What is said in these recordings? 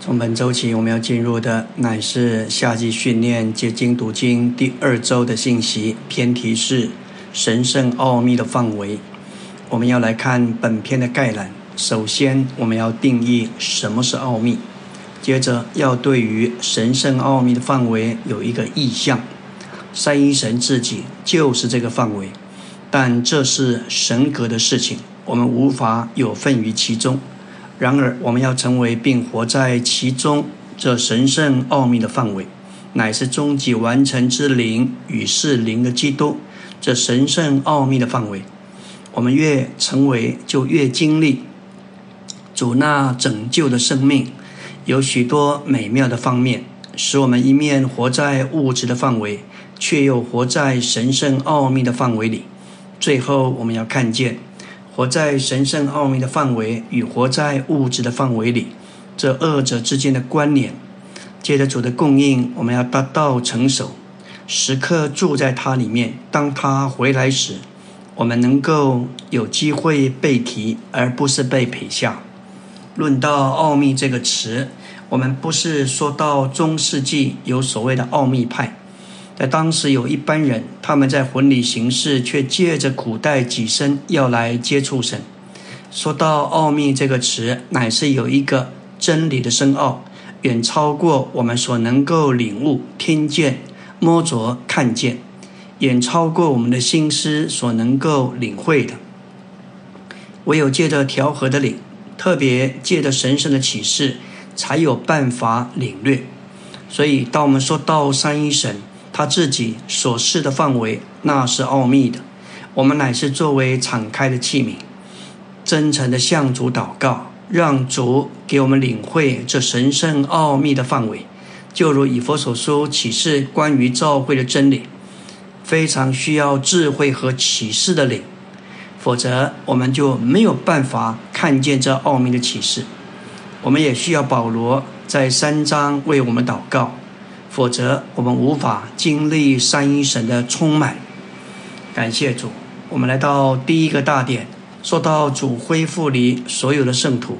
从本周起，我们要进入的乃是夏季训练结晶读经第二周的信息。偏题是神圣奥秘的范围。我们要来看本篇的概览。首先，我们要定义什么是奥秘；接着，要对于神圣奥秘的范围有一个意向。三一神自己就是这个范围，但这是神格的事情，我们无法有份于其中。然而，我们要成为并活在其中，这神圣奥秘的范围，乃是终极完成之灵与是灵的基督。这神圣奥秘的范围，我们越成为，就越经历主那拯救的生命。有许多美妙的方面，使我们一面活在物质的范围，却又活在神圣奥秘的范围里。最后，我们要看见。活在神圣奥秘的范围与活在物质的范围里，这二者之间的关联。借着主的供应，我们要达到成熟，时刻住在它里面。当他回来时，我们能够有机会被提，而不是被撇下。论到奥秘这个词，我们不是说到中世纪有所谓的奥秘派。在当时有一班人，他们在婚礼形式，却借着苦待己身要来接触神。说到奥秘这个词，乃是有一个真理的深奥，远超过我们所能够领悟、听见、摸着、看见，远超过我们的心思所能够领会的。唯有借着调和的领，特别借着神圣的启示，才有办法领略。所以，当我们说到三一神，他自己所示的范围，那是奥秘的。我们乃是作为敞开的器皿，真诚的向主祷告，让主给我们领会这神圣奥秘的范围。就如以佛所说启示关于召会的真理，非常需要智慧和启示的领，否则我们就没有办法看见这奥秘的启示。我们也需要保罗在三章为我们祷告。否则，我们无法经历三一神的充满。感谢主，我们来到第一个大点，说到主恢复里所有的圣徒，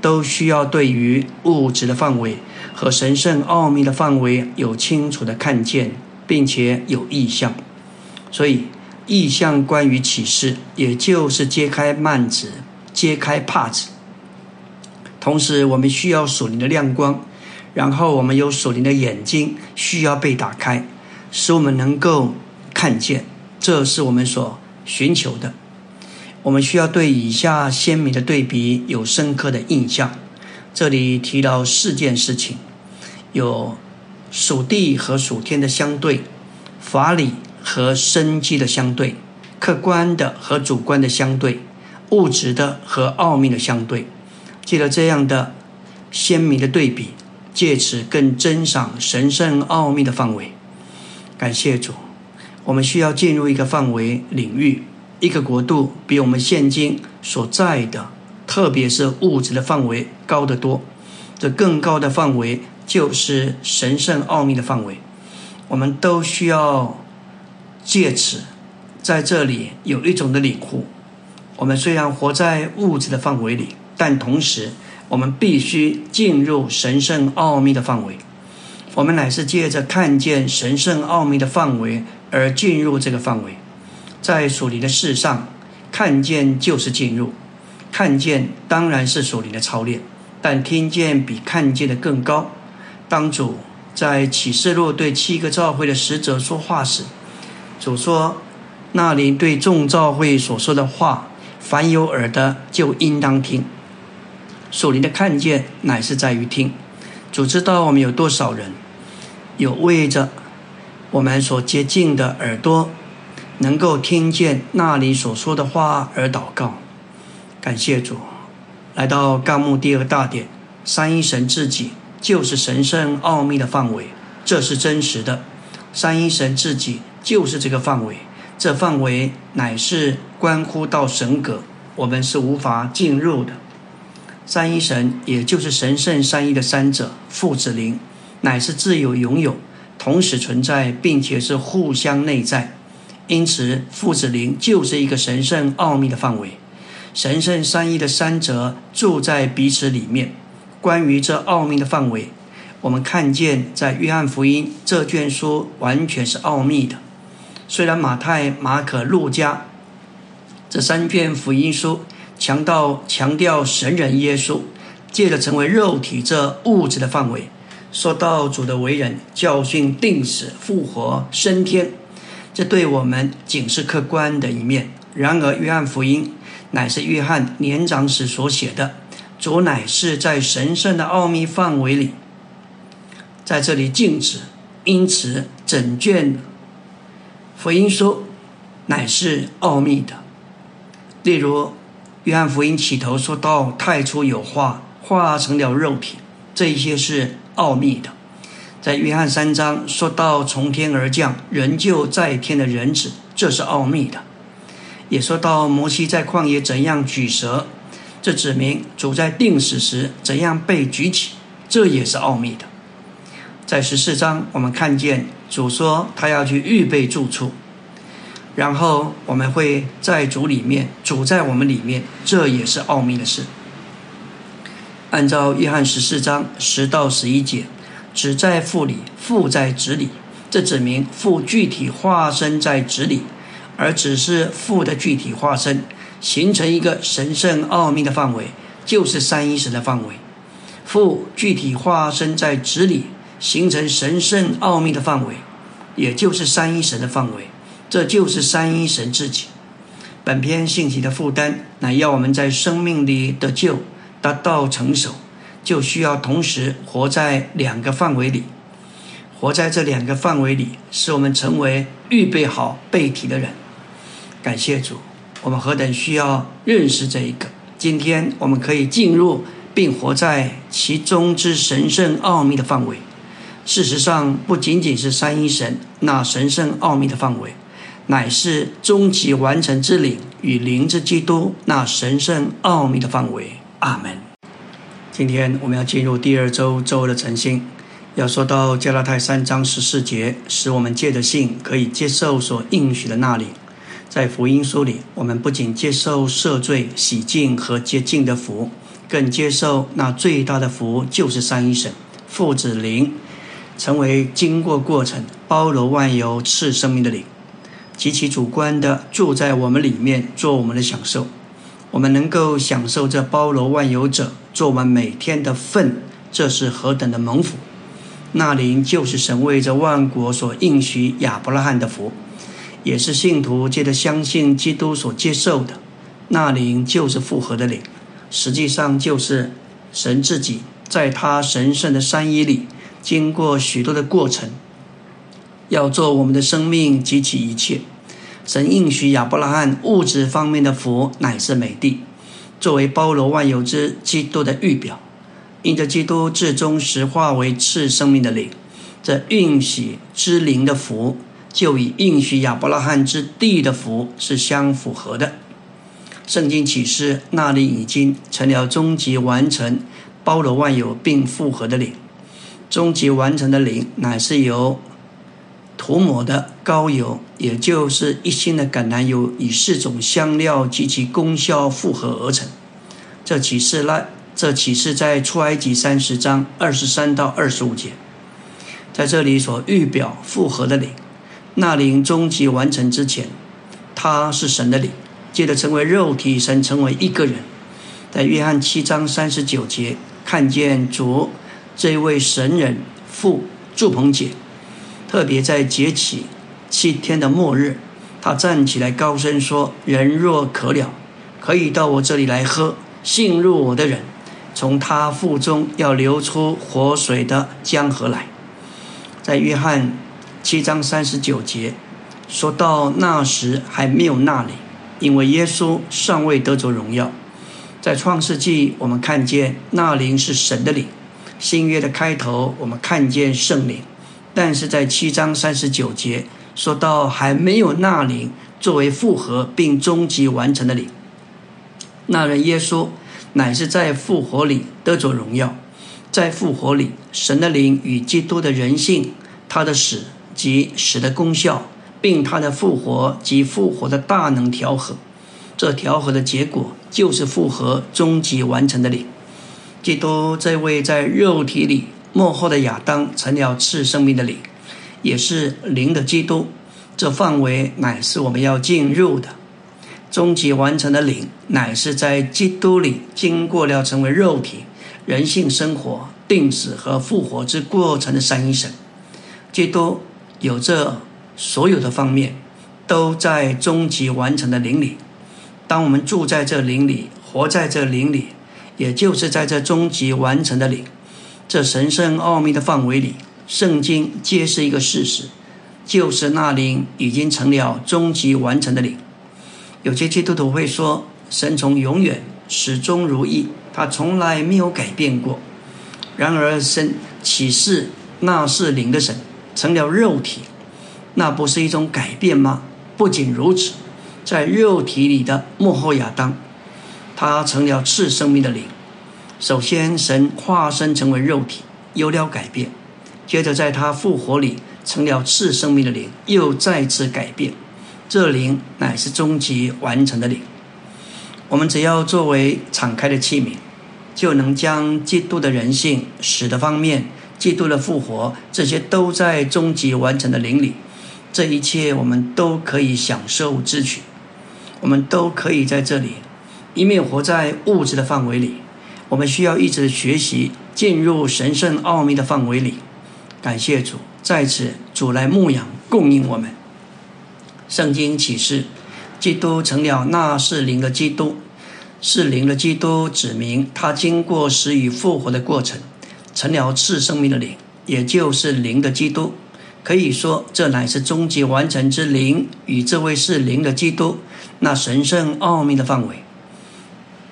都需要对于物质的范围和神圣奥秘的范围有清楚的看见，并且有意向。所以，意向关于启示，也就是揭开幔子、揭开帕子。同时，我们需要属灵的亮光。然后我们有属灵的眼睛需要被打开，使我们能够看见，这是我们所寻求的。我们需要对以下鲜明的对比有深刻的印象。这里提到四件事情：有属地和属天的相对，法理和生机的相对，客观的和主观的相对，物质的和奥秘的相对。记得这样的鲜明的对比。借此更珍赏神圣奥秘的范围。感谢主，我们需要进入一个范围领域，一个国度比我们现今所在的，特别是物质的范围高得多。这更高的范围就是神圣奥秘的范围。我们都需要借此在这里有一种的领悟。我们虽然活在物质的范围里，但同时。我们必须进入神圣奥秘的范围。我们乃是借着看见神圣奥秘的范围而进入这个范围。在属灵的事上，看见就是进入。看见当然是属灵的操练，但听见比看见的更高。当主在启示录对七个教会的使者说话时，主说：“那里对众教会所说的话，凡有耳的就应当听。”属灵的看见乃是在于听，主知道我们有多少人有为着我们所接近的耳朵，能够听见那里所说的话而祷告。感谢主，来到纲目第二大点，三一神自己就是神圣奥秘的范围，这是真实的。三一神自己就是这个范围，这范围乃是关乎到神格，我们是无法进入的。三一神，也就是神圣三一的三者，父子灵，乃是自由拥有、同时存在，并且是互相内在。因此，父子灵就是一个神圣奥秘的范围。神圣三一的三者住在彼此里面，关于这奥秘的范围，我们看见在约翰福音这卷书完全是奥秘的。虽然马太、马可、路加这三卷福音书强调强调神人耶稣借着成为肉体这物质的范围，说到主的为人、教训、定死、复活、升天，这对我们仅是客观的一面。然而，约翰福音乃是约翰年长时所写的。主乃是在神圣的奥秘范围里，在这里静止，因此整卷福音书乃是奥秘的。例如，约翰福音起头说到太初有话，化成了肉体，这一些是奥秘的。在约翰三章说到从天而降，人就在天的人子，这是奥秘的。也说到摩西在旷野怎样举蛇。这指明主在定死时怎样被举起，这也是奥秘的。在十四章，我们看见主说他要去预备住处，然后我们会在主里面，主在我们里面，这也是奥秘的事。按照约翰十四章十到十一节，子在父里，父在子里，这指明父具体化身在子里，而只是父的具体化身。形成一个神圣奥秘的范围，就是三一神的范围。父具体化身在子里，形成神圣奥秘的范围，也就是三一神的范围。这就是三一神自己。本篇信息的负担，乃要我们在生命里得救，达到成熟，就需要同时活在两个范围里。活在这两个范围里，使我们成为预备好背体的人。感谢主。我们何等需要认识这一个！今天我们可以进入并活在其中之神圣奥秘的范围。事实上，不仅仅是三一神那神圣奥秘的范围，乃是终极完成之灵与灵之基督那神圣奥秘的范围。阿门。今天我们要进入第二周周的晨星，要说到加拉太三章十四节，使我们借着信可以接受所应许的那里。在福音书里，我们不仅接受赦罪、洗净和洁净的福，更接受那最大的福，就是三一神父子灵，成为经过过程、包罗万有、赐生命的灵，极其主观的住在我们里面，做我们的享受。我们能够享受这包罗万有者，做我们每天的份，这是何等的蒙福！那灵就是神为这万国所应许亚伯拉罕的福。也是信徒借着相信基督所接受的，那灵就是复合的灵，实际上就是神自己在他神圣的三一里，经过许多的过程，要做我们的生命及其一切。神应许亚伯拉罕物质方面的福乃是美地，作为包罗万有之基督的预表，因着基督至终实化为赐生命的灵，这运喜之灵的福。就与应许亚伯拉罕之地的福是相符合的。圣经启示那里已经成了终极完成、包罗万有并复合的灵。终极完成的灵乃是由涂抹的膏油，也就是一心的橄榄油，以四种香料及其功效复合而成。这启示那这启示在出埃及三十章二十三到二十五节，在这里所预表复合的灵。那灵终极完成之前，他是神的灵，接着成为肉体，神成为一个人。在约翰七章三十九节，看见主这位神人父祝鹏姐，特别在节起七天的末日，他站起来高声说：“人若渴了，可以到我这里来喝。信入我的人，从他腹中要流出活水的江河来。”在约翰。七章三十九节说到那时还没有那里，因为耶稣尚未得着荣耀。在创世纪，我们看见那灵是神的灵；新约的开头，我们看见圣灵。但是在七章三十九节说到还没有那灵作为复合并终极完成的灵，那人耶稣乃是在复活里得着荣耀，在复活里，神的灵与基督的人性，他的死。及使的功效，并他的复活及复活的大能调和，这调和的结果就是复合终极完成的灵。基督这位在肉体里幕后的亚当，成了赐生命的灵，也是灵的基督。这范围乃是我们要进入的。终极完成的灵，乃是在基督里经过了成为肉体、人性生活、定死和复活之过程的三一神。基督有这所有的方面，都在终极完成的灵里。当我们住在这灵里，活在这灵里，也就是在这终极完成的灵、这神圣奥秘的范围里，圣经揭示一个事实，就是那灵已经成了终极完成的灵。有些基督徒会说，神从永远始终如一，他从来没有改变过。然而，神启示那是灵的神成了肉体，那不是一种改变吗？不仅如此，在肉体里的幕后亚当，他成了次生命的灵。首先，神化身成为肉体，有了改变；接着，在他复活里成了次生命的灵，又再次改变。这灵乃是终极完成的灵，我们只要作为敞开的器皿，就能将基督的人性、死的方面、基督的复活，这些都在终极完成的灵里。这一切我们都可以享受之取，我们都可以在这里，一面活在物质的范围里，我们需要一直学习进入神圣奥秘的范围里。感谢主，在此主来牧养供应我们。圣经启示，基督成了那是灵的基督，是灵的基督，指明他经过死与复活的过程，成了次生命的灵，也就是灵的基督。可以说，这乃是终极完成之灵与这位是灵的基督那神圣奥秘的范围。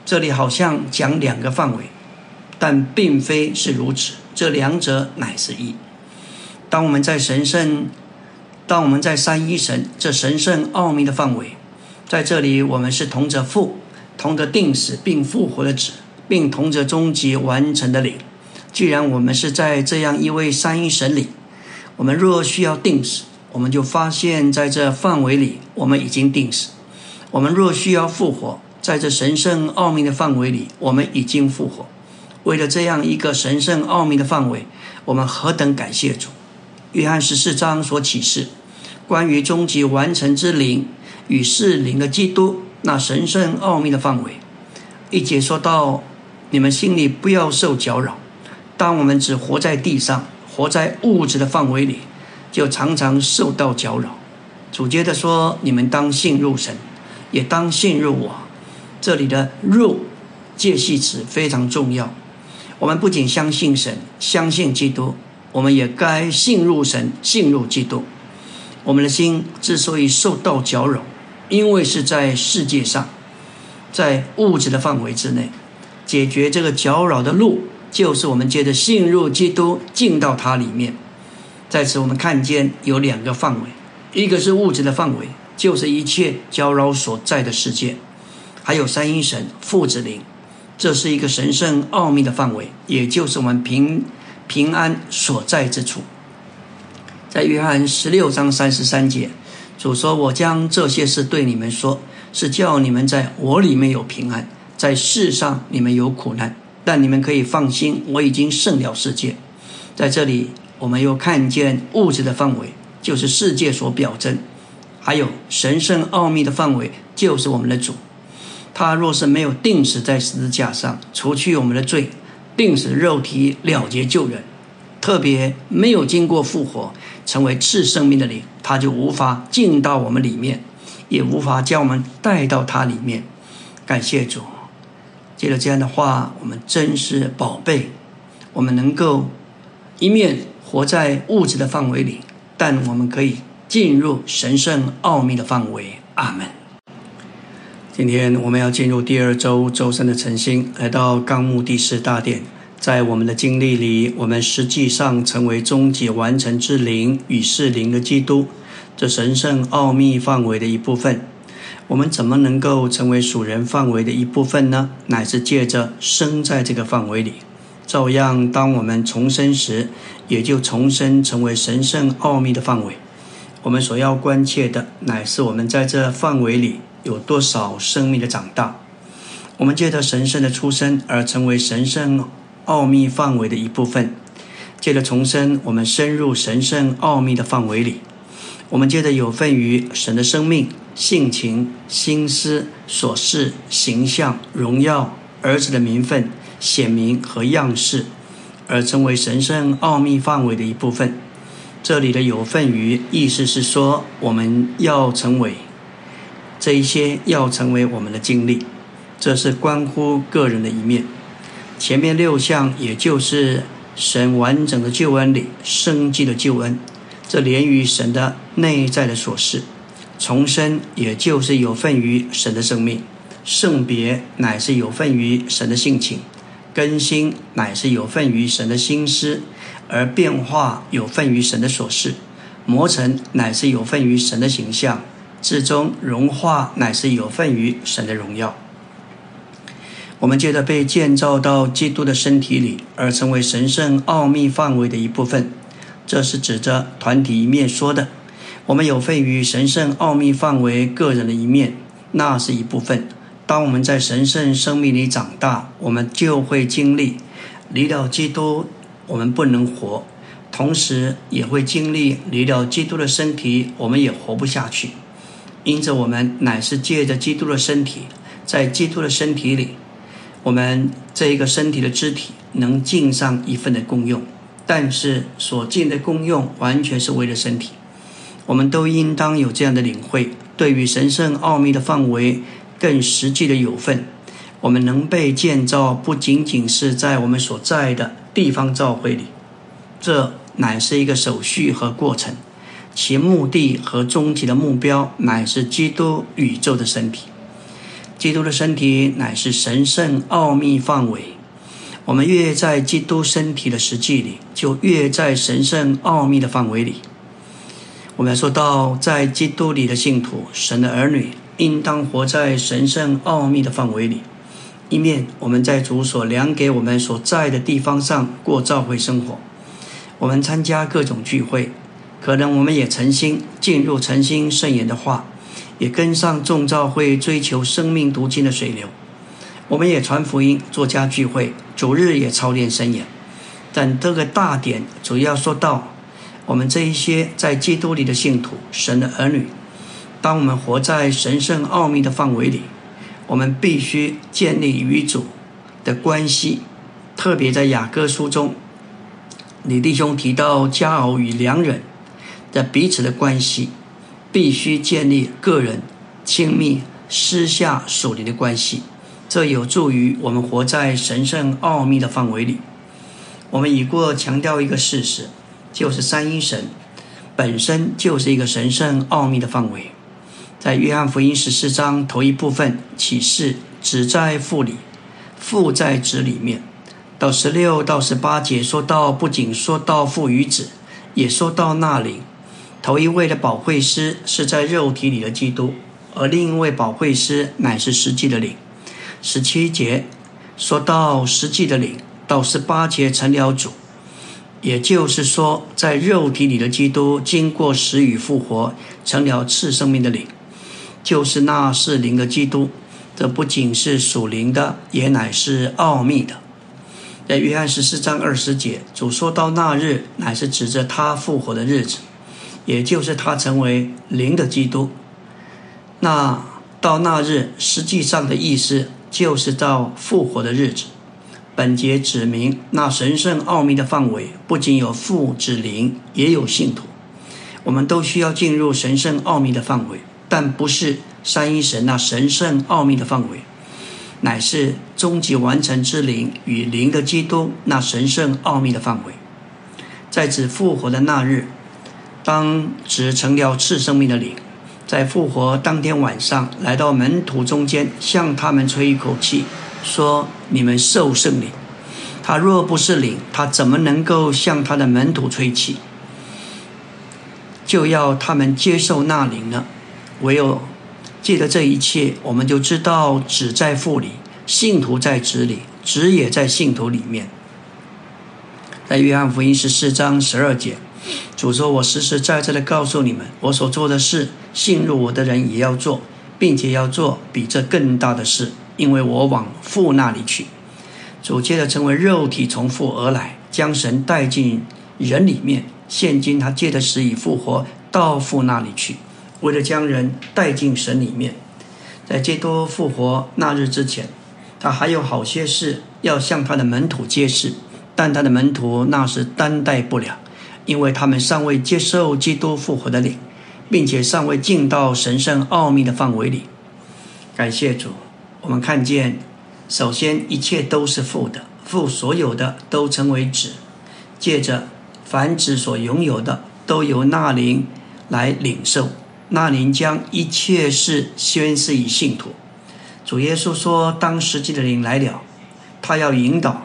这里好像讲两个范围，但并非是如此。这两者乃是一。当我们在神圣。当我们在三一神这神圣奥秘的范围，在这里，我们是同着父，同着定死并复活的子，并同着终极完成的灵。既然我们是在这样一位三一神里，我们若需要定死，我们就发现在这范围里，我们已经定死；我们若需要复活，在这神圣奥秘的范围里，我们已经复活。为了这样一个神圣奥秘的范围，我们何等感谢主！约翰十四章所启示关于终极完成之灵与是灵的基督那神圣奥秘的范围，一节说到：你们心里不要受搅扰。当我们只活在地上，活在物质的范围里，就常常受到搅扰。主接着说：你们当信入神，也当信入我。这里的入介系词非常重要。我们不仅相信神，相信基督。我们也该信入神，信入基督。我们的心之所以受到搅扰，因为是在世界上，在物质的范围之内。解决这个搅扰的路，就是我们接着信入基督，进到它里面。在此，我们看见有两个范围：一个是物质的范围，就是一切搅扰所在的世界；还有三一神父子灵，这是一个神圣奥秘的范围，也就是我们平。平安所在之处，在约翰十六章三十三节，主说：“我将这些事对你们说，是叫你们在我里面有平安。在世上你们有苦难，但你们可以放心，我已经胜了世界。”在这里，我们又看见物质的范围，就是世界所表征；还有神圣奥秘的范围，就是我们的主。他若是没有定死在十字架上，除去我们的罪。定死肉体了结救人，特别没有经过复活，成为次生命的灵，他就无法进到我们里面，也无法将我们带到他里面。感谢主，借着这样的话，我们真是宝贝，我们能够一面活在物质的范围里，但我们可以进入神圣奥秘的范围。阿门。今天我们要进入第二周周三的晨星，来到纲目第四大殿。在我们的经历里，我们实际上成为终极完成之灵与是灵的基督，这神圣奥秘范围的一部分。我们怎么能够成为属人范围的一部分呢？乃是借着生在这个范围里。照样，当我们重生时，也就重生成为神圣奥秘的范围。我们所要关切的，乃是我们在这范围里。有多少生命的长大？我们借着神圣的出生而成为神圣奥秘范围的一部分。借着重生，我们深入神圣奥秘的范围里。我们借着有份于神的生命、性情、心思、所事、形象、荣耀、儿子的名分、显明和样式，而成为神圣奥秘范围的一部分。这里的有份于，意思是说，我们要成为这一些，要成为我们的经历。这是关乎个人的一面。前面六项，也就是神完整的救恩里生机的救恩，这连于神的内在的所事。重生，也就是有份于神的生命；圣别，乃是有份于神的性情；更新，乃是有份于神的心思。而变化有份于神的所事，磨成乃是有份于神的形象，至终融化乃是有份于神的荣耀。我们接着被建造到基督的身体里，而成为神圣奥秘范围的一部分。这是指着团体一面说的。我们有份于神圣奥秘范围个人的一面，那是一部分。当我们在神圣生命里长大，我们就会经历离了基督。我们不能活，同时也会经历离了基督的身体，我们也活不下去。因此，我们乃是借着基督的身体，在基督的身体里，我们这一个身体的肢体能尽上一份的功用。但是，所尽的功用完全是为了身体。我们都应当有这样的领会，对于神圣奥秘的范围更实际的有份。我们能被建造，不仅仅是在我们所在的。地方教会里，这乃是一个手续和过程，其目的和终极的目标乃是基督宇宙的身体。基督的身体乃是神圣奥秘范围。我们越在基督身体的实际里，就越在神圣奥秘的范围里。我们说到，在基督里的信徒，神的儿女，应当活在神圣奥秘的范围里。一面，我们在主所量给我们所在的地方上过教会生活，我们参加各种聚会，可能我们也诚心进入诚心圣言的话，也跟上众教会追求生命读经的水流。我们也传福音、作家聚会，主日也操练圣言。但这个大点主要说到我们这一些在基督里的信徒、神的儿女，当我们活在神圣奥秘的范围里。我们必须建立与主的关系，特别在雅各书中，李弟兄提到佳偶与良人的彼此的关系，必须建立个人亲密私下属灵的关系，这有助于我们活在神圣奥秘的范围里。我们已过强调一个事实，就是三一神本身就是一个神圣奥秘的范围。在约翰福音十四章头一部分启示，只在父里，父在子里面。到十六到十八节说到，不仅说到父与子，也说到那灵。头一位的保惠师是在肉体里的基督，而另一位保惠师乃是实际的灵。十七节说到实际的灵，到十八节成了主，也就是说，在肉体里的基督经过死与复活，成了次生命的灵。就是那是灵的基督，这不仅是属灵的，也乃是奥秘的。在约翰十四章二十节，主说到那日，乃是指着他复活的日子，也就是他成为灵的基督。那到那日，实际上的意思就是到复活的日子。本节指明那神圣奥秘的范围，不仅有父之灵，也有信徒。我们都需要进入神圣奥秘的范围。但不是三一神那神圣奥秘的范围，乃是终极完成之灵与灵的基督那神圣奥秘的范围。在指复活的那日，当指成了次生命的灵，在复活当天晚上来到门徒中间，向他们吹一口气，说：“你们受圣灵。”他若不是灵，他怎么能够向他的门徒吹气？就要他们接受那灵呢？唯有记得这一切，我们就知道子在父里，信徒在子里，子也在信徒里面。在约翰福音十四章十二节，主说：“我实实在在的告诉你们，我所做的事，信入我的人也要做，并且要做比这更大的事，因为我往父那里去。”主接着成为肉体从父而来，将神带进人里面。现今他借着死以复活到父那里去，为了将人带进神里面。在基督复活那日之前，他还有好些事要向他的门徒揭示，但他的门徒那时担待不了，因为他们尚未接受基督复活的灵，并且尚未进到神圣奥秘的范围里。感谢主，我们看见，首先一切都是负的，负所有的都成为子，借着凡子所拥有的，都由那灵来领受。那灵将一切事宣示于信徒。主耶稣说：“当实际的灵来了，他要引导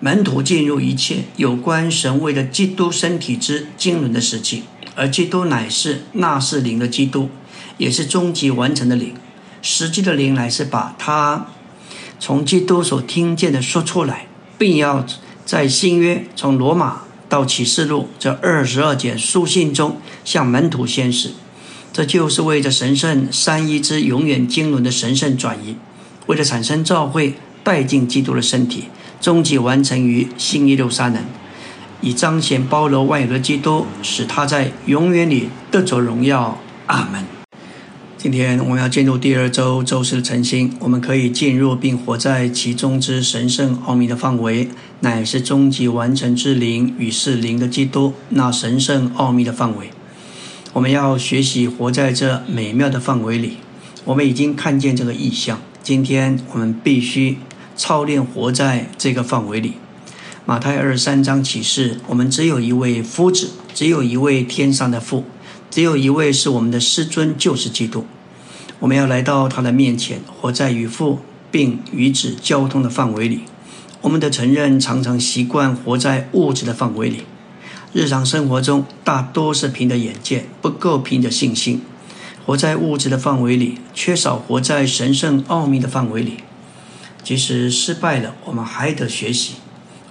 门徒进入一切有关神位的基督身体之经纶的时期，而基督乃是那是灵的基督，也是终极完成的灵。”实际的灵乃是把他从基督所听见的说出来，并要在新约从罗马到启示录这二十二节书信中向门徒宣示。这就是为着神圣三一之永远经纶的神圣转移，为了产生召会带进基督的身体，终极完成于新耶路撒冷，以彰显包罗万有的基督，使他在永远里得着荣耀。阿门。今天我们要进入第二周周四的晨星，我们可以进入并活在其中之神圣奥秘的范围，乃是终极完成之灵与是灵的基督那神圣奥秘的范围。我们要学习活在这美妙的范围里。我们已经看见这个意象，今天我们必须操练活在这个范围里。马太二十三章启示，我们只有一位夫子，只有一位天上的父，只有一位是我们的师尊，就是基督。我们要来到他的面前，活在与父并与子交通的范围里。我们的承认常常习惯活在物质的范围里，日常生活中大多是凭着眼见，不够凭着信心。活在物质的范围里，缺少活在神圣奥秘的范围里。即使失败了，我们还得学习。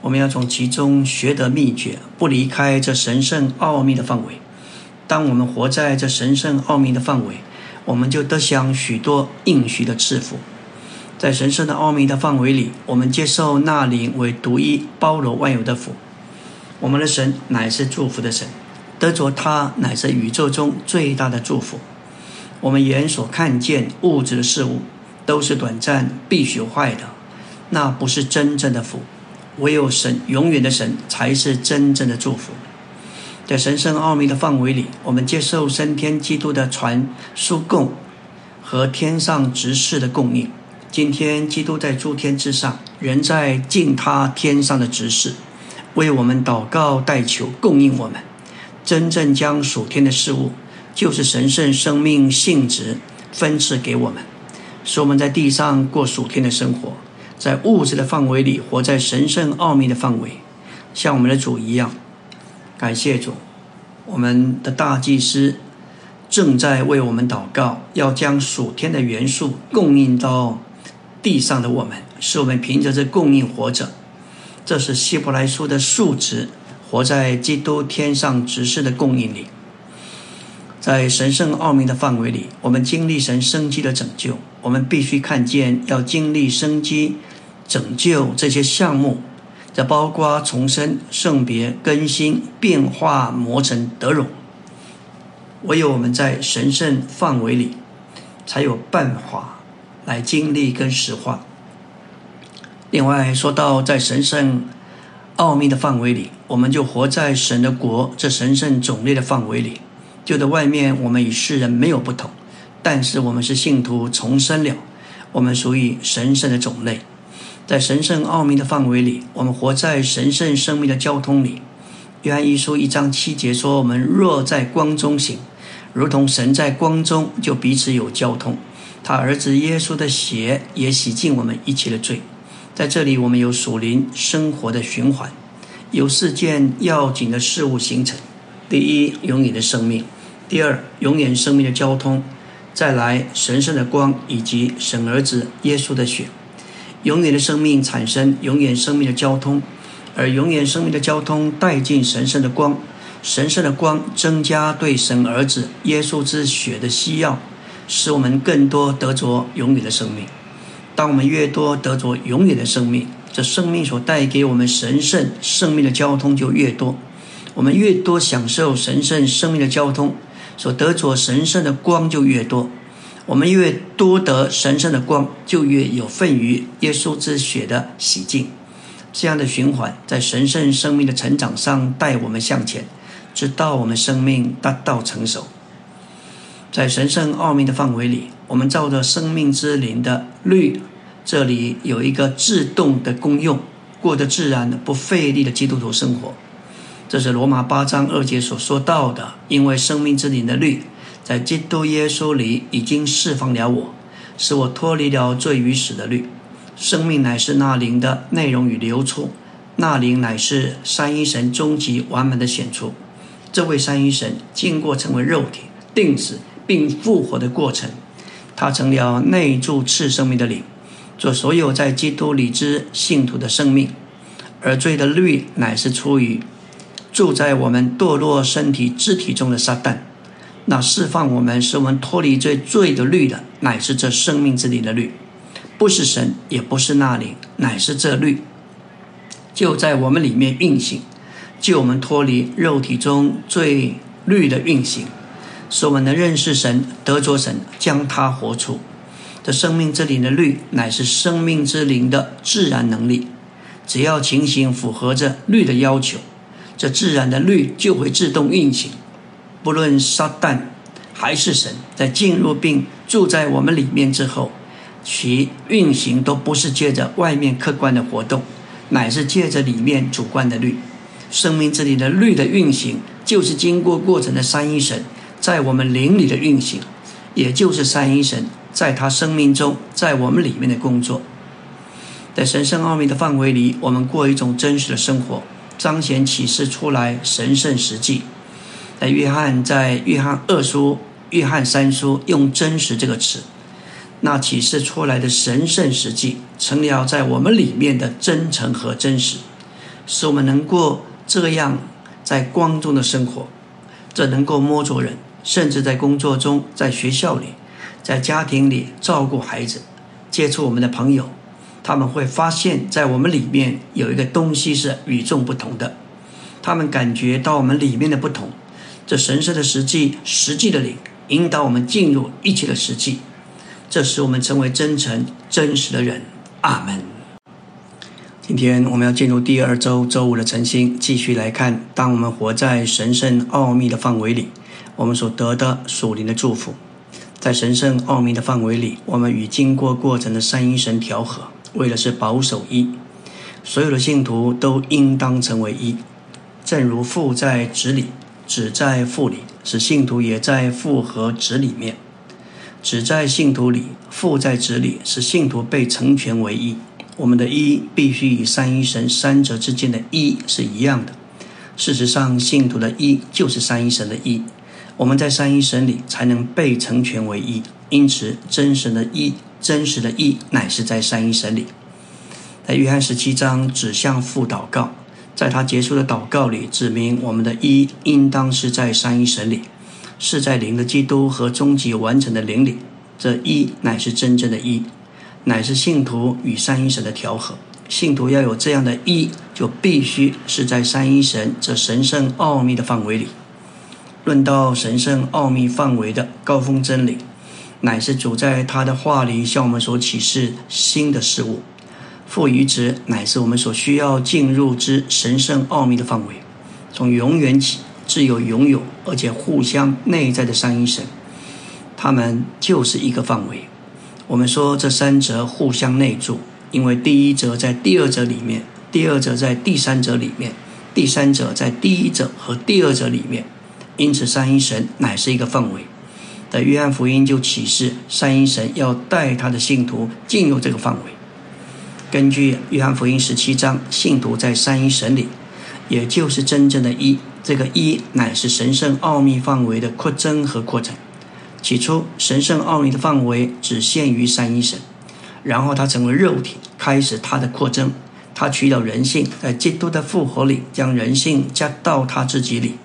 我们要从其中学得秘诀，不离开这神圣奥秘的范围。当我们活在这神圣奥秘的范围，我们就得享许多应许的赐福，在神圣的奥秘的范围里，我们接受那灵为独一包罗万有的福。我们的神乃是祝福的神，得着他乃是宇宙中最大的祝福。我们眼所看见物质的事物都是短暂、必须坏的，那不是真正的福。唯有神永远的神才是真正的祝福。在神圣奥秘的范围里，我们接受升天基督的传输供和天上执事的供应。今天，基督在诸天之上，人在敬他天上的执事，为我们祷告代求，供应我们。真正将属天的事物，就是神圣生命性质分赐给我们，使我们在地上过属天的生活，在物质的范围里活在神圣奥秘的范围，像我们的主一样。感谢主，我们的大祭司正在为我们祷告，要将属天的元素供应到地上的我们，使我们凭着这供应活着。这是希伯来书的数值，活在基督天上执事的供应里，在神圣奥秘的范围里，我们经历神生机的拯救。我们必须看见，要经历生机拯救这些项目。这包括重生、圣别、更新、变化、磨成、得荣。唯有我们在神圣范围里，才有办法来经历跟实化。另外，说到在神圣奥秘的范围里，我们就活在神的国这神圣种类的范围里。就在外面，我们与世人没有不同，但是我们是信徒重生了，我们属于神圣的种类。在神圣奥秘的范围里，我们活在神圣生命的交通里。约翰一书一章七节说：“我们若在光中行，如同神在光中，就彼此有交通。他儿子耶稣的血也洗净我们一切的罪。”在这里，我们有属灵生活的循环，有四件要紧的事物形成：第一，永远的生命；第二，永远生命的交通；再来，神圣的光以及神儿子耶稣的血。永远的生命产生永远生命的交通，而永远生命的交通带进神圣的光，神圣的光增加对神儿子耶稣之血的需要，使我们更多得着永远的生命。当我们越多得着永远的生命，这生命所带给我们神圣生命的交通就越多。我们越多享受神圣生命的交通，所得着神圣的光就越多。我们越多得神圣的光，就越有份于耶稣之血的洗净。这样的循环，在神圣生命的成长上带我们向前，直到我们生命达到成熟。在神圣奥秘的范围里，我们照着生命之灵的律，这里有一个自动的功用，过着自然的、不费力的基督徒生活。这是罗马八章二节所说到的，因为生命之灵的律在基督耶稣里已经释放了我，使我脱离了罪与死的律。生命乃是那灵的内容与流出，那灵乃是三一神终极完满的显出。这位三一神经过成为肉体、定死并复活的过程，他成了内住次生命的灵，做所有在基督里之信徒的生命。而罪的律乃是出于。住在我们堕落身体肢体中的撒旦，那释放我们使我们脱离这罪的律的，乃是这生命之灵的律，不是神，也不是那灵，乃是这律，就在我们里面运行，救我们脱离肉体中罪律的运行，使我们能认识神，得着神，将他活出。这生命之灵的律，乃是生命之灵的自然能力，只要情形符合着律的要求。这自然的律就会自动运行，不论撒旦还是神，在进入并住在我们里面之后，其运行都不是借着外面客观的活动，乃是借着里面主观的律。生命这里的律的运行，就是经过过程的三一神在我们灵里的运行，也就是三一神在他生命中在我们里面的工作。在神圣奥秘的范围里，我们过一种真实的生活。彰显启示出来神圣实际。在约翰在约翰二书、约翰三书用“真实”这个词，那启示出来的神圣实际，成了在我们里面的真诚和真实，使我们能过这样在光中的生活。这能够摸着人，甚至在工作中、在学校里、在家庭里照顾孩子、接触我们的朋友。他们会发现，在我们里面有一个东西是与众不同的。他们感觉到我们里面的不同。这神圣的实际、实际的灵，引导我们进入一切的实际，这使我们成为真诚、真实的人。阿门。今天我们要进入第二周周五的晨星，继续来看。当我们活在神圣奥秘的范围里，我们所得的属灵的祝福，在神圣奥秘的范围里，我们与经过过程的三一神调和。为的是保守一，所有的信徒都应当成为一，正如父在子里，子在父里，使信徒也在父和子里面。子在信徒里，父在子里，使信徒被成全为一。我们的一必须与三一神三者之间的一是一样的。事实上，信徒的一就是三一神的一。我们在三一神里才能被成全为一。因此，真神的一。真实的一乃是在三一神里，在约翰十七章指向父祷告，在他结束的祷告里指明我们的一应当是在三一神里，是在灵的基督和终极完成的灵里。这一乃是真正的一，乃是信徒与三一神的调和。信徒要有这样的一，就必须是在三一神这神圣奥秘的范围里。论到神圣奥秘范围的高峰真理。乃是主在他的话里向我们所启示新的事物，父与子乃是我们所需要进入之神圣奥秘的范围。从永远起，自有拥有，而且互相内在的三一神，他们就是一个范围。我们说这三者互相内住，因为第一者在第二者里面，第二者在第三者里面，第三者在第一者和第二者里面，因此三一神乃是一个范围。在约翰福音就启示三一神要带他的信徒进入这个范围。根据约翰福音十七章，信徒在三一神里，也就是真正的一。这个一乃是神圣奥秘范围的扩增和扩展。起初，神圣奥秘的范围只限于三一神，然后他成为肉体，开始他的扩增。他取了人性，在基督的复活里，将人性加到他自己里。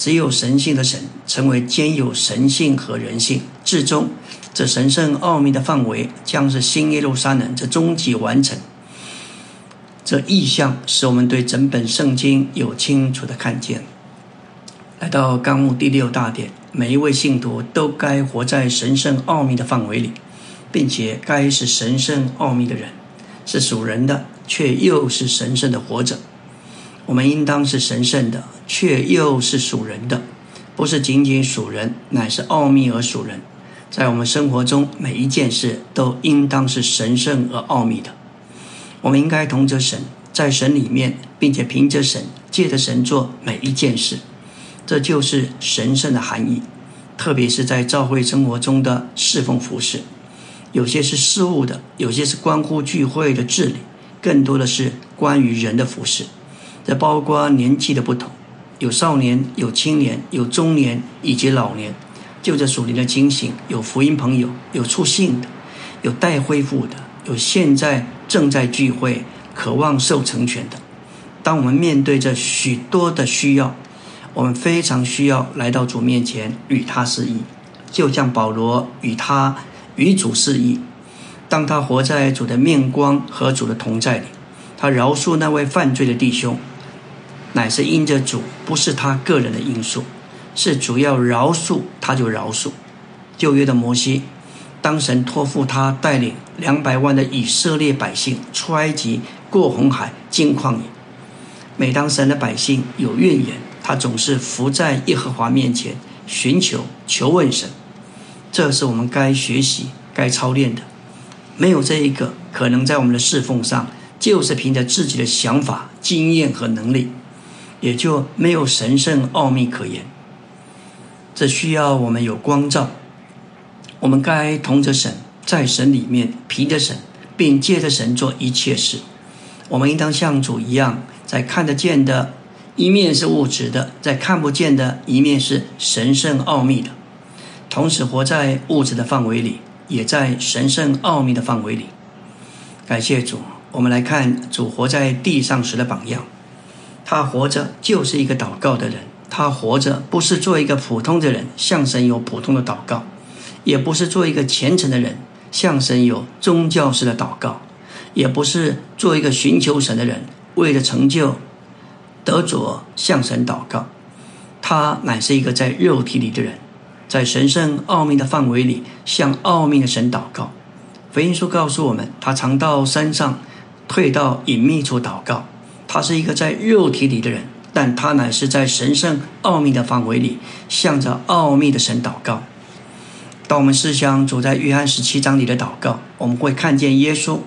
只有神性的神成为兼有神性和人性，至终这神圣奥秘的范围将是新耶路撒冷这终极完成。这意象使我们对整本圣经有清楚的看见。来到纲目第六大点，每一位信徒都该活在神圣奥秘的范围里，并且该是神圣奥秘的人，是属人的，却又是神圣的活着。我们应当是神圣的，却又是属人的，不是仅仅属人，乃是奥秘而属人。在我们生活中，每一件事都应当是神圣而奥秘的。我们应该同着神，在神里面，并且凭着神，借着神做每一件事。这就是神圣的含义，特别是在教会生活中的侍奉服饰，有些是事务的，有些是关乎聚会的治理，更多的是关于人的服饰。这包括年纪的不同，有少年，有青年，有中年，以及老年。就这属灵的惊醒，有福音朋友，有出信的，有待恢复的，有现在正在聚会、渴望受成全的。当我们面对着许多的需要。我们非常需要来到主面前与他示意，就像保罗与他与主示意。当他活在主的面光和主的同在里，他饶恕那位犯罪的弟兄，乃是因着主，不是他个人的因素，是主要饶恕，他就饶恕。旧约的摩西，当神托付他带领两百万的以色列百姓出埃及、过红海、进旷野，每当神的百姓有怨言。他总是伏在耶和华面前寻求求问神，这是我们该学习、该操练的。没有这一个，可能在我们的侍奉上，就是凭着自己的想法、经验和能力，也就没有神圣奥秘可言。这需要我们有光照，我们该同着神，在神里面凭着神，并借着神做一切事。我们应当像主一样，在看得见的。一面是物质的，在看不见的一面是神圣奥秘的，同时活在物质的范围里，也在神圣奥秘的范围里。感谢主，我们来看主活在地上时的榜样。他活着就是一个祷告的人，他活着不是做一个普通的人，向神有普通的祷告，也不是做一个虔诚的人，向神有宗教式的祷告，也不是做一个寻求神的人，为了成就。得着向神祷告，他乃是一个在肉体里的人，在神圣奥秘的范围里向奥秘的神祷告。福音书告诉我们，他常到山上，退到隐秘处祷告。他是一个在肉体里的人，但他乃是在神圣奥秘的范围里向着奥秘的神祷告。当我们思想走在约翰十七章里的祷告，我们会看见耶稣，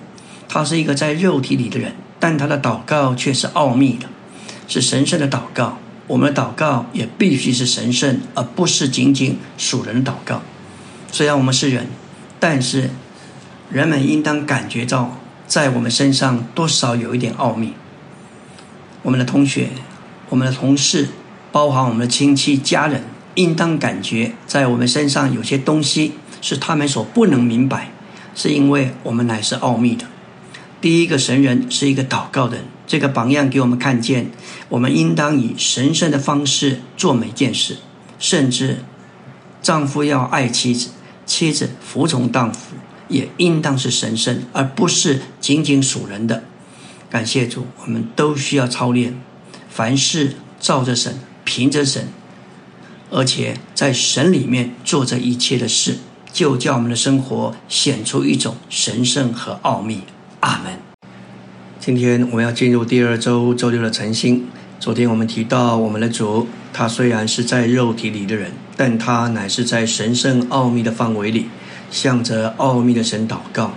他是一个在肉体里的人，但他的祷告却是奥秘的。是神圣的祷告，我们的祷告也必须是神圣，而不是仅仅属人的祷告。虽然我们是人，但是人们应当感觉到，在我们身上多少有一点奥秘。我们的同学、我们的同事，包含我们的亲戚家人，应当感觉在我们身上有些东西是他们所不能明白，是因为我们乃是奥秘的。第一个神人是一个祷告的人。这个榜样给我们看见，我们应当以神圣的方式做每件事，甚至丈夫要爱妻子，妻子服从丈夫，也应当是神圣，而不是仅仅属人的。感谢主，我们都需要操练，凡事照着神，凭着神，而且在神里面做这一切的事，就叫我们的生活显出一种神圣和奥秘。阿门。今天我们要进入第二周周六的晨星。昨天我们提到，我们的主，他虽然是在肉体里的人，但他乃是在神圣奥秘的范围里，向着奥秘的神祷告。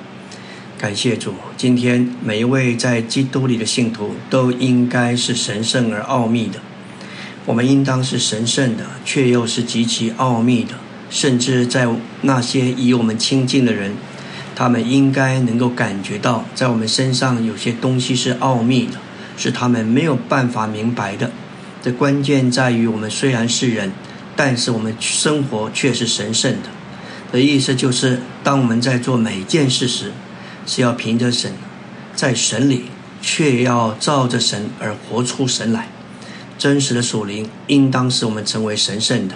感谢主，今天每一位在基督里的信徒都应该是神圣而奥秘的。我们应当是神圣的，却又是极其奥秘的，甚至在那些与我们亲近的人。他们应该能够感觉到，在我们身上有些东西是奥秘的，是他们没有办法明白的。这关键在于，我们虽然是人，但是我们生活却是神圣的。的意思就是，当我们在做每件事时，是要凭着神，在神里，却要照着神而活出神来。真实的属灵，应当使我们成为神圣的。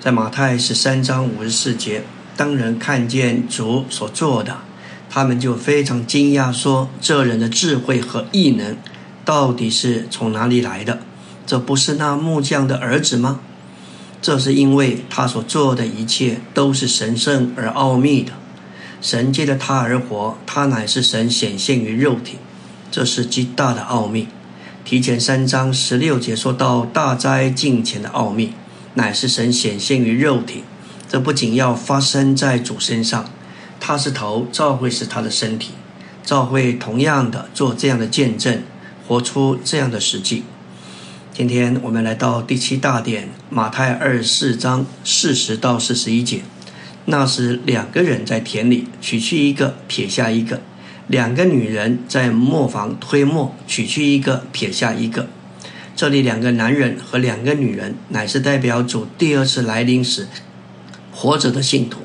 在马太十三章五十四节。当人看见主所做的，他们就非常惊讶，说：“这人的智慧和异能，到底是从哪里来的？这不是那木匠的儿子吗？”这是因为他所做的一切都是神圣而奥秘的。神借着他而活，他乃是神显现于肉体，这是极大的奥秘。提前三章十六节说到大灾近前的奥秘，乃是神显现于肉体。这不仅要发生在主身上，他是头，照会是他的身体，照会同样的做这样的见证，活出这样的实际。今天我们来到第七大点，马太二十四章四十到四十一节。那时两个人在田里取去一个，撇下一个；两个女人在磨坊推磨，取去一个，撇下一个。这里两个男人和两个女人，乃是代表主第二次来临时活着的信徒。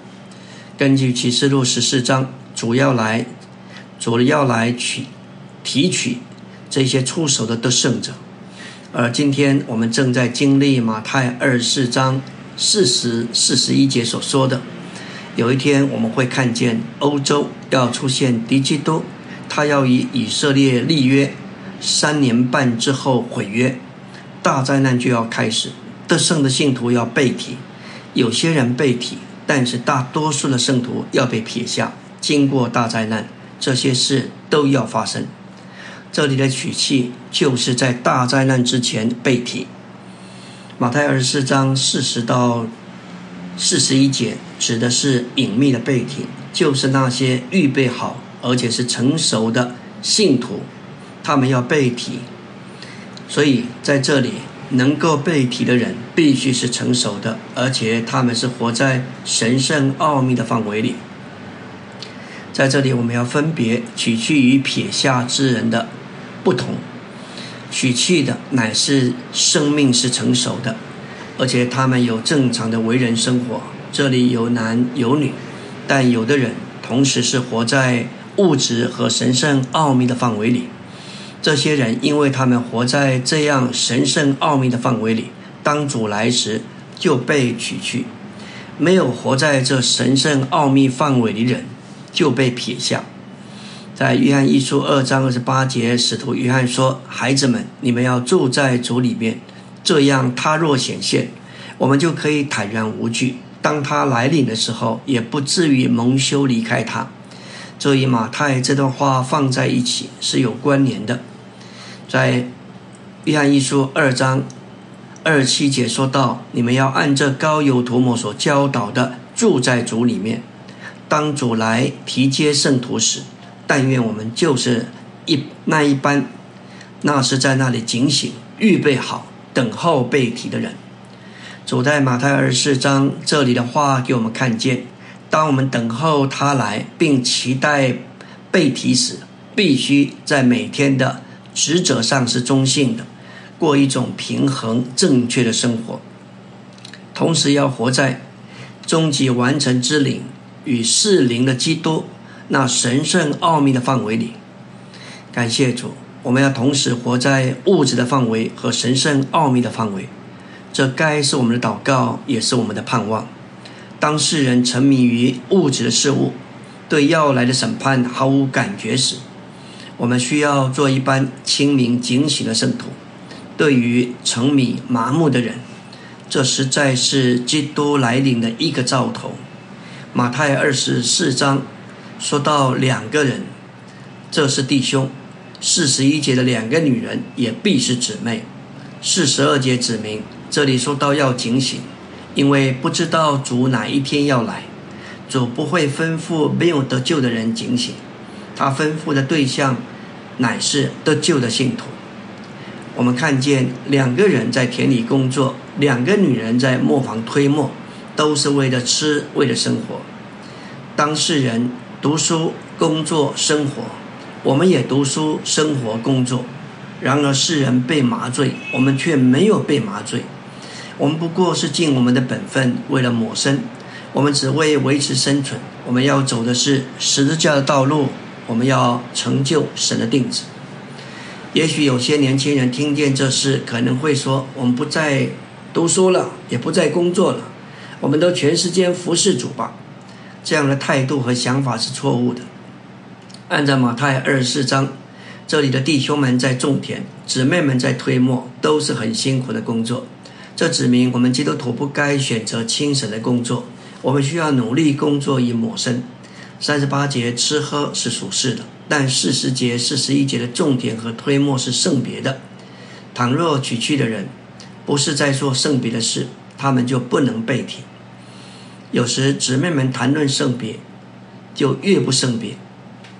根据启示录十四章，主要来主要来取提取这些出手的得胜者。而今天我们正在经历马太二十四章四十四十一节所说的。有一天，我们会看见欧洲要出现敌基督，他要与以色列立约，三年半之后毁约，大灾难就要开始。得胜的信徒要被提，有些人被提，但是大多数的圣徒要被撇下。经过大灾难，这些事都要发生。这里的取气就是在大灾难之前被提。马太二十四章四十到。四十一节指的是隐秘的背体，就是那些预备好而且是成熟的信徒，他们要背体。所以在这里能够背体的人，必须是成熟的，而且他们是活在神圣奥秘的范围里。在这里，我们要分别取去与撇下之人的不同，取去的乃是生命是成熟的。而且他们有正常的为人生活，这里有男有女，但有的人同时是活在物质和神圣奥秘的范围里。这些人因为他们活在这样神圣奥秘的范围里，当主来时就被取去；没有活在这神圣奥秘范围里人就被撇下。在约翰一书二章二十八节，使徒约翰说：“孩子们，你们要住在主里面。”这样，他若显现，我们就可以坦然无惧。当他来临的时候，也不至于蒙羞离开他。这与马太这段话放在一起是有关联的。在约翰一书二章二七节说到：“你们要按这高油涂抹所教导的，住在主里面。当主来提接圣徒时，但愿我们就是一那一般，那是在那里警醒，预备好。”等候被提的人，主在马太二十四章这里的话给我们看见：当我们等候他来，并期待被提时，必须在每天的职责上是中性的，过一种平衡正确的生活，同时要活在终极完成之灵与世灵的基督那神圣奥秘的范围里。感谢主。我们要同时活在物质的范围和神圣奥秘的范围，这该是我们的祷告，也是我们的盼望。当世人沉迷于物质的事物，对要来的审判毫无感觉时，我们需要做一般清明警醒的圣徒。对于沉迷麻木的人，这实在是基督来临的一个兆头。马太二十四章说到两个人，这是弟兄。四十一节的两个女人也必是姊妹。四十二节指明，这里说到要警醒，因为不知道主哪一天要来。主不会吩咐没有得救的人警醒，他吩咐的对象乃是得救的信徒。我们看见两个人在田里工作，两个女人在磨坊推磨，都是为了吃，为了生活。当事人读书、工作、生活。我们也读书、生活、工作，然而世人被麻醉，我们却没有被麻醉。我们不过是尽我们的本分，为了谋生。我们只为维持生存。我们要走的是十字架的道路，我们要成就神的定旨。也许有些年轻人听见这事，可能会说：“我们不再读书了，也不再工作了，我们都全时间服侍主吧。”这样的态度和想法是错误的。按照马太二十四章，这里的弟兄们在种田，姊妹们在推磨，都是很辛苦的工作。这指明我们基督徒不该选择轻省的工作，我们需要努力工作以抹身。三十八节吃喝是属世的，但四十节、四十一节的重点和推磨是圣别的。倘若娶妻的人不是在做圣别的事，他们就不能被提。有时姊妹们谈论圣别，就越不圣别。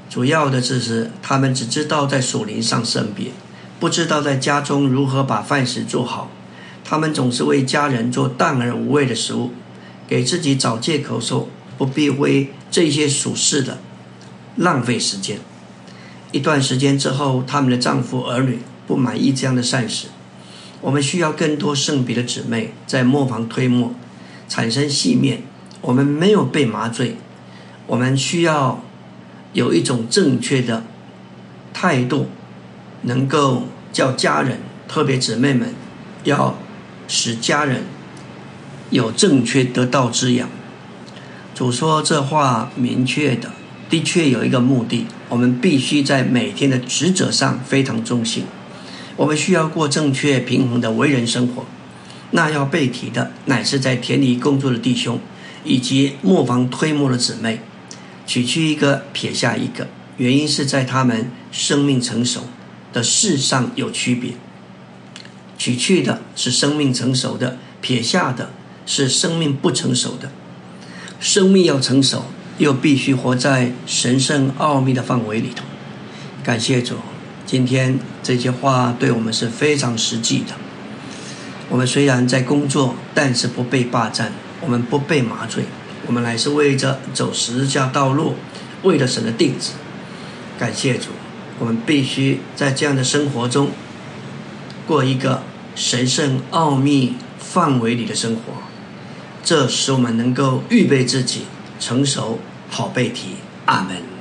主要的就是他们只知道在属灵上圣别，不知道在家中如何把饭食做好。他们总是为家人做淡而无味的食物，给自己找借口说不必为这些琐事的浪费时间。一段时间之后，他们的丈夫儿女。不满意这样的膳食，我们需要更多圣彼的姊妹在磨房推磨，产生细面。我们没有被麻醉，我们需要有一种正确的态度，能够叫家人，特别姊妹们，要使家人有正确得到滋养。主说这话明确的，的确有一个目的，我们必须在每天的职责上非常忠心。我们需要过正确平衡的为人生活，那要被提的乃是在田里工作的弟兄，以及磨坊推磨的姊妹，取去一个撇下一个，原因是在他们生命成熟的事上有区别。取去的是生命成熟的，撇下的是生命不成熟的。生命要成熟，又必须活在神圣奥秘的范围里头。感谢主。今天这些话对我们是非常实际的。我们虽然在工作，但是不被霸占，我们不被麻醉，我们乃是为着走十字架道路，为了神的定旨。感谢主，我们必须在这样的生活中过一个神圣奥秘范围里的生活，这使我们能够预备自己成熟，好背题。阿门。